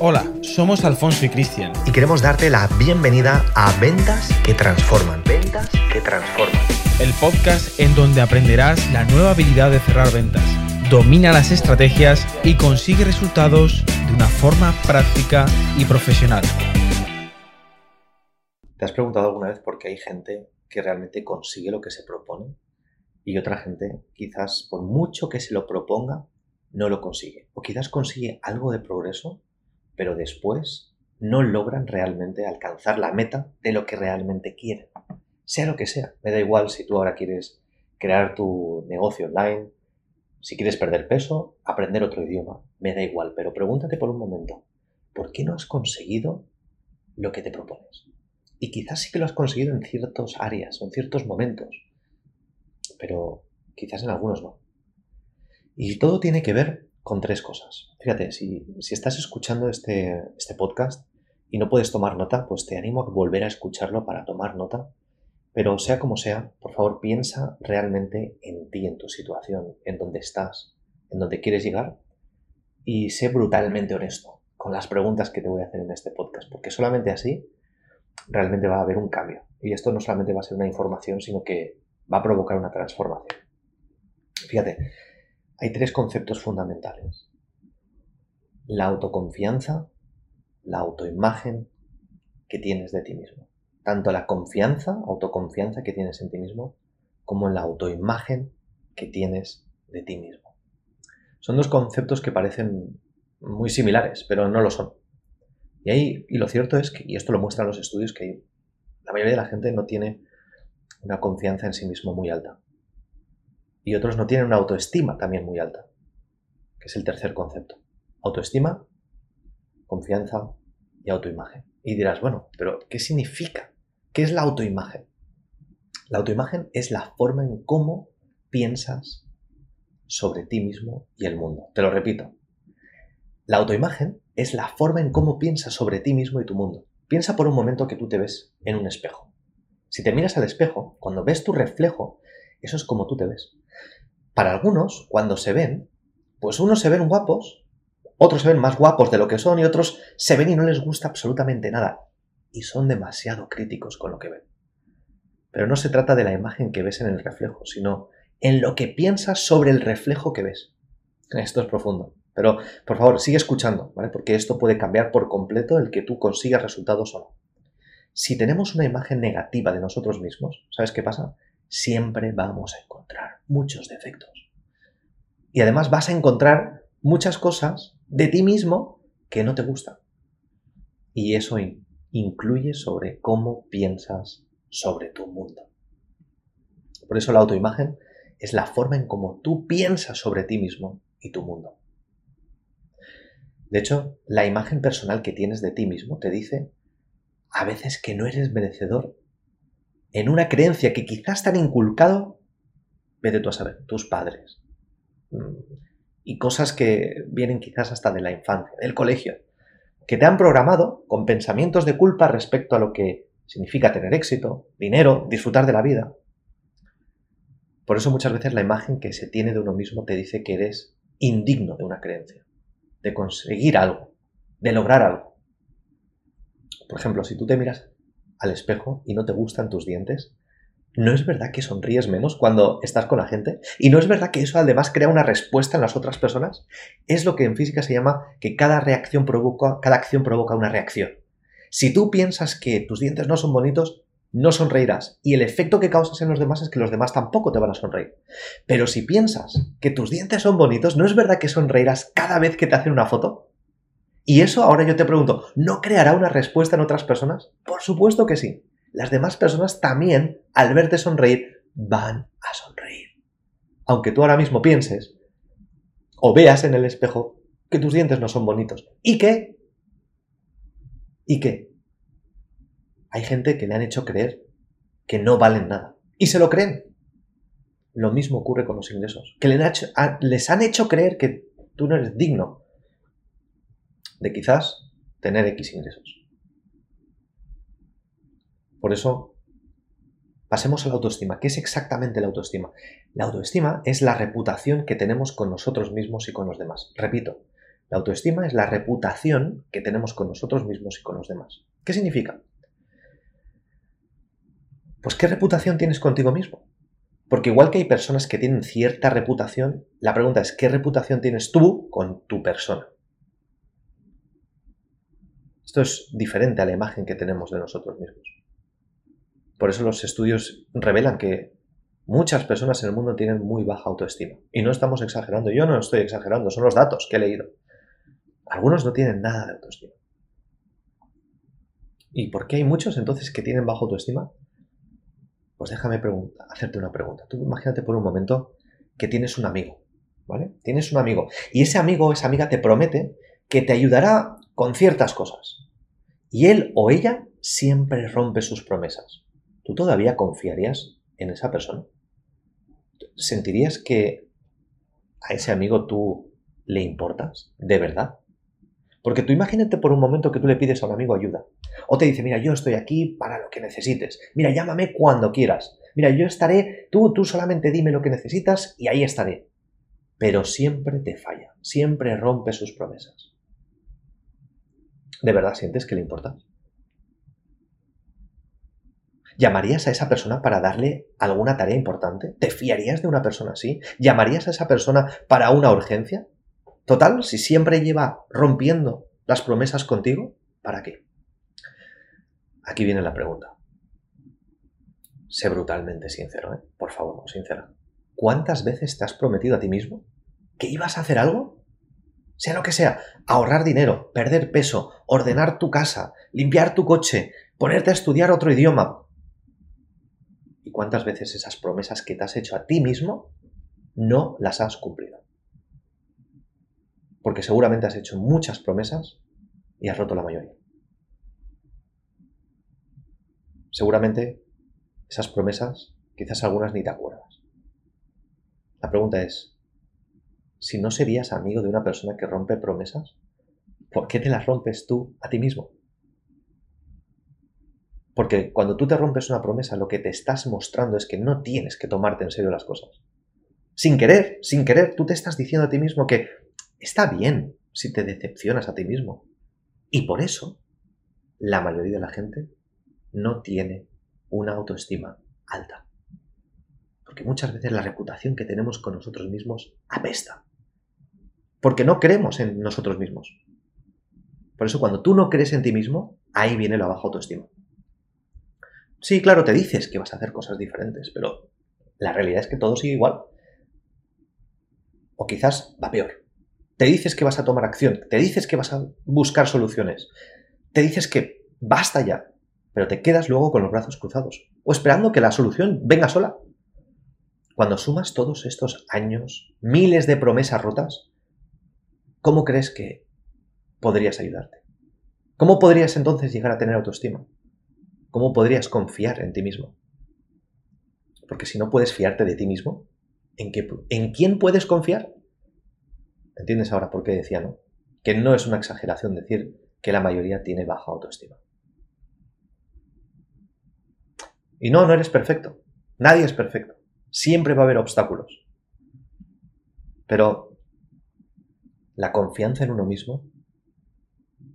Hola, somos Alfonso y Cristian. Y queremos darte la bienvenida a Ventas que Transforman. Ventas que Transforman. El podcast en donde aprenderás la nueva habilidad de cerrar ventas. Domina las estrategias y consigue resultados de una forma práctica y profesional. ¿Te has preguntado alguna vez por qué hay gente que realmente consigue lo que se propone y otra gente, quizás por mucho que se lo proponga, no lo consigue? O quizás consigue algo de progreso, pero después no logran realmente alcanzar la meta de lo que realmente quieren. Sea lo que sea. Me da igual si tú ahora quieres crear tu negocio online, si quieres perder peso, aprender otro idioma. Me da igual, pero pregúntate por un momento, ¿por qué no has conseguido lo que te propones? Y quizás sí que lo has conseguido en ciertas áreas o en ciertos momentos, pero quizás en algunos no. Y todo tiene que ver con tres cosas. Fíjate, si, estás escuchando este, este podcast y no puedes tomar nota, pues te animo a volver a escucharlo para tomar nota. Pero sea como sea, por favor piensa realmente en ti, en tu situación, en dónde estás, en dónde quieres llegar y sé brutalmente honesto con las preguntas que te voy a hacer en este podcast, porque solamente así realmente va a haber un cambio. Y esto no solamente va a ser una información, sino que va a provocar una transformación. Fíjate, hay tres conceptos fundamentales. La autoconfianza, la autoimagen que tienes de ti mismo. Tanto la confianza, autoconfianza que tienes en ti mismo, como la autoimagen que tienes de ti mismo. Son dos conceptos que parecen muy similares, pero no lo son. Y, ahí, y lo cierto es que, y esto lo muestran los estudios, que la mayoría de la gente no tiene una confianza en sí mismo muy alta y otros no tienen una autoestima también muy alta, que es el tercer concepto. Autoestima, confianza y autoimagen. Y dirás, bueno, pero ¿qué significa? ¿Qué es la autoimagen? La autoimagen es la forma en cómo piensas sobre ti mismo y el mundo. Te lo repito. La autoimagen es la forma en cómo piensas sobre ti mismo y tu mundo. Piensa por un momento que tú te ves en un espejo. Si te miras al espejo, cuando ves tu reflejo, eso es como tú te ves. Para algunos, cuando se ven, pues unos se ven guapos, otros se ven más guapos de lo que son y otros se ven y no les gusta absolutamente nada. Y son demasiado críticos con lo que ven. Pero no se trata de la imagen que ves en el reflejo, sino en lo que piensas sobre el reflejo que ves. Esto es profundo. Pero, por favor, sigue escuchando, ¿vale? Porque esto puede cambiar por completo el que tú consigas resultados o no. Si tenemos una imagen negativa de nosotros mismos, ¿sabes qué pasa? Siempre vamos a encontrar muchos defectos. Y además vas a encontrar muchas cosas de ti mismo que no te gustan. Y eso incluye sobre cómo piensas sobre tu mundo. Por eso la autoimagen es la forma en cómo tú piensas sobre ti mismo y tu mundo. De hecho, la imagen personal que tienes de ti mismo te dice a veces que no eres merecedor en una creencia que quizás te han inculcado, vete tú a saber, tus padres. Mm, y cosas que vienen quizás hasta de la infancia, del colegio, que te han programado con pensamientos de culpa respecto a lo que significa tener éxito, dinero, disfrutar de la vida. Por eso muchas veces la imagen que se tiene de uno mismo te dice que eres indigno de una creencia, de conseguir algo, de lograr algo. Por ejemplo, si tú te miras al espejo y no te gustan tus dientes? ¿No es verdad que sonríes menos cuando estás con la gente? ¿Y no es verdad que eso además crea una respuesta en las otras personas? Es lo que en física se llama que cada reacción provoca, cada acción provoca una reacción. Si tú piensas que tus dientes no son bonitos, no sonreirás. Y el efecto que causas en los demás es que los demás tampoco te van a sonreír. Pero si piensas que tus dientes son bonitos, ¿no es verdad que sonreirás cada vez que te hacen una foto? Y eso ahora yo te pregunto, ¿no creará una respuesta en otras personas? Por supuesto que sí. Las demás personas también, al verte sonreír, van a sonreír. Aunque tú ahora mismo pienses o veas en el espejo que tus dientes no son bonitos. ¿Y qué? ¿Y qué? Hay gente que le han hecho creer que no valen nada. Y se lo creen. Lo mismo ocurre con los ingresos. Que les han hecho creer que tú no eres digno de quizás tener X ingresos. Por eso, pasemos a la autoestima. ¿Qué es exactamente la autoestima? La autoestima es la reputación que tenemos con nosotros mismos y con los demás. Repito, La autoestima es la reputación que tenemos con nosotros mismos y con los demás. ¿Qué significa? Pues ¿qué reputación tienes contigo mismo? Porque igual que hay personas que tienen cierta reputación, la pregunta es ¿qué reputación tienes tú con tu persona? Esto es diferente a la imagen que tenemos de nosotros mismos. Por eso los estudios revelan que muchas personas en el mundo tienen muy baja autoestima. Y no estamos exagerando, yo no estoy exagerando, son los datos que he leído. Algunos no tienen nada de autoestima. ¿Y por qué hay muchos entonces que tienen baja autoestima? Pues déjame hacerte una pregunta. Tú imagínate por un momento que tienes un amigo, ¿vale? Tienes un amigo y ese amigo esa amiga te promete que te ayudará con ciertas cosas. Y él o ella siempre rompe sus promesas. ¿Tú todavía confiarías en esa persona? ¿Sentirías que a ese amigo tú le importas? ¿De verdad? Porque tú imagínate por un momento que tú le pides a un amigo ayuda. O te dice, mira, yo estoy aquí para lo que necesites. Mira, llámame cuando quieras. Mira, yo estaré, tú, tú solamente dime lo que necesitas y ahí estaré. Pero siempre te falla, siempre rompe sus promesas. ¿De verdad sientes que le importa? ¿Llamarías a esa persona para darle alguna tarea importante? ¿Te fiarías de una persona así? ¿Llamarías a esa persona para una urgencia? Total, si siempre lleva rompiendo las promesas contigo, ¿para qué? Aquí viene la pregunta. Sé brutalmente sincero, ¿eh? Por favor, sincera. ¿Cuántas veces te has prometido a ti mismo que ibas a hacer algo? Sea lo que sea, ahorrar dinero, perder peso, ordenar tu casa, limpiar tu coche, ponerte a estudiar otro idioma. ¿Y cuántas veces esas promesas que te has hecho a ti mismo no las has cumplido? porque seguramente has hecho muchas promesas y has roto la mayoría. Seguramente esas promesas, quizás algunas ni te acuerdas. La pregunta es, si no serías amigo de una persona que rompe promesas, ¿por qué te las rompes tú a ti mismo? Porque cuando tú te rompes una promesa, lo que te estás mostrando es que no tienes que tomarte en serio las cosas. Sin querer, sin querer, tú te estás diciendo a ti mismo que Está bien si te decepcionas a ti mismo. Y por eso, la mayoría de la gente no tiene una autoestima alta. Porque muchas veces la reputación que tenemos con nosotros mismos apesta. Porque no creemos en nosotros mismos. Por eso cuando tú no crees en ti mismo, ahí viene la baja autoestima. Sí, claro, te dices que vas a hacer cosas diferentes, pero la realidad es que todo sigue igual. O quizás va peor. Te dices que vas a tomar acción, te dices que vas a buscar soluciones, te dices que basta ya, pero te quedas luego con los brazos cruzados o esperando que la solución venga sola. Cuando sumas todos estos años, miles de promesas rotas, ¿cómo crees que podrías ayudarte? ¿Cómo podrías entonces llegar a tener autoestima? ¿Cómo podrías confiar en ti mismo? Porque si no puedes fiarte de ti mismo, ¿en, qué, ¿en quién puedes confiar? ¿Entiendes ahora por qué decía, no? Que no es una exageración decir que la mayoría tiene baja autoestima. Y no, no eres perfecto. Nadie es perfecto. Siempre va a haber obstáculos. Pero la confianza en uno mismo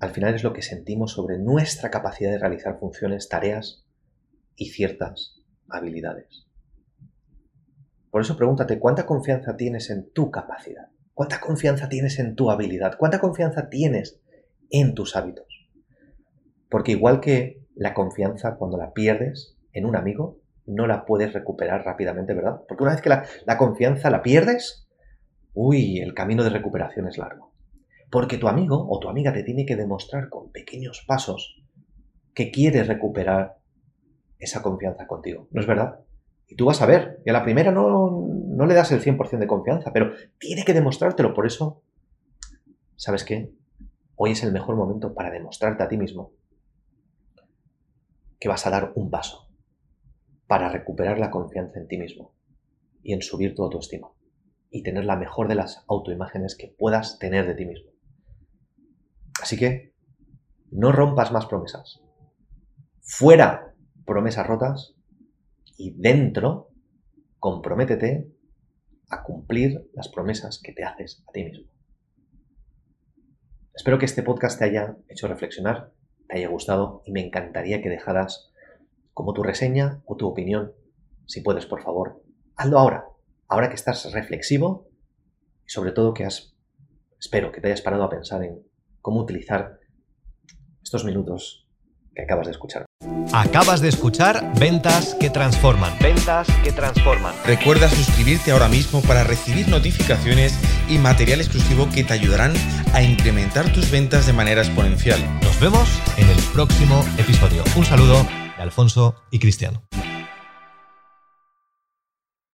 al final es lo que sentimos sobre nuestra capacidad de realizar funciones, tareas y ciertas habilidades. Por eso pregúntate, ¿cuánta confianza tienes en tu capacidad? ¿Cuánta confianza tienes en tu habilidad? ¿Cuánta confianza tienes en tus hábitos? Porque igual que la confianza cuando la pierdes en un amigo, no la puedes recuperar rápidamente, ¿verdad? Porque una vez que la, la confianza la pierdes, uy, el camino de recuperación es largo. Porque tu amigo o tu amiga te tiene que demostrar con pequeños pasos que quiere recuperar esa confianza contigo. ¿No es verdad? Y tú vas a ver, y a la primera no, no le das el 100% de confianza, pero tiene que demostrártelo. Por eso, ¿sabes qué? Hoy es el mejor momento para demostrarte a ti mismo que vas a dar un paso para recuperar la confianza en ti mismo y en subir tu autoestima y tener la mejor de las autoimágenes que puedas tener de ti mismo. Así que no rompas más promesas. Fuera promesas rotas y dentro comprométete a cumplir las promesas que te haces a ti mismo. Espero que este podcast te haya hecho reflexionar, te haya gustado y me encantaría que dejaras como tu reseña o tu opinión. Si puedes, por favor, hazlo ahora, ahora que estás reflexivo y sobre todo que has, espero que te hayas parado a pensar en cómo utilizar estos minutos que acabas de escuchar. Acabas de escuchar Ventas que Transforman. Ventas que Transforman. Recuerda suscribirte ahora mismo para recibir notificaciones y material exclusivo que te ayudarán a incrementar tus ventas de manera exponencial. Nos vemos en el próximo episodio. Un saludo de Alfonso y Cristiano.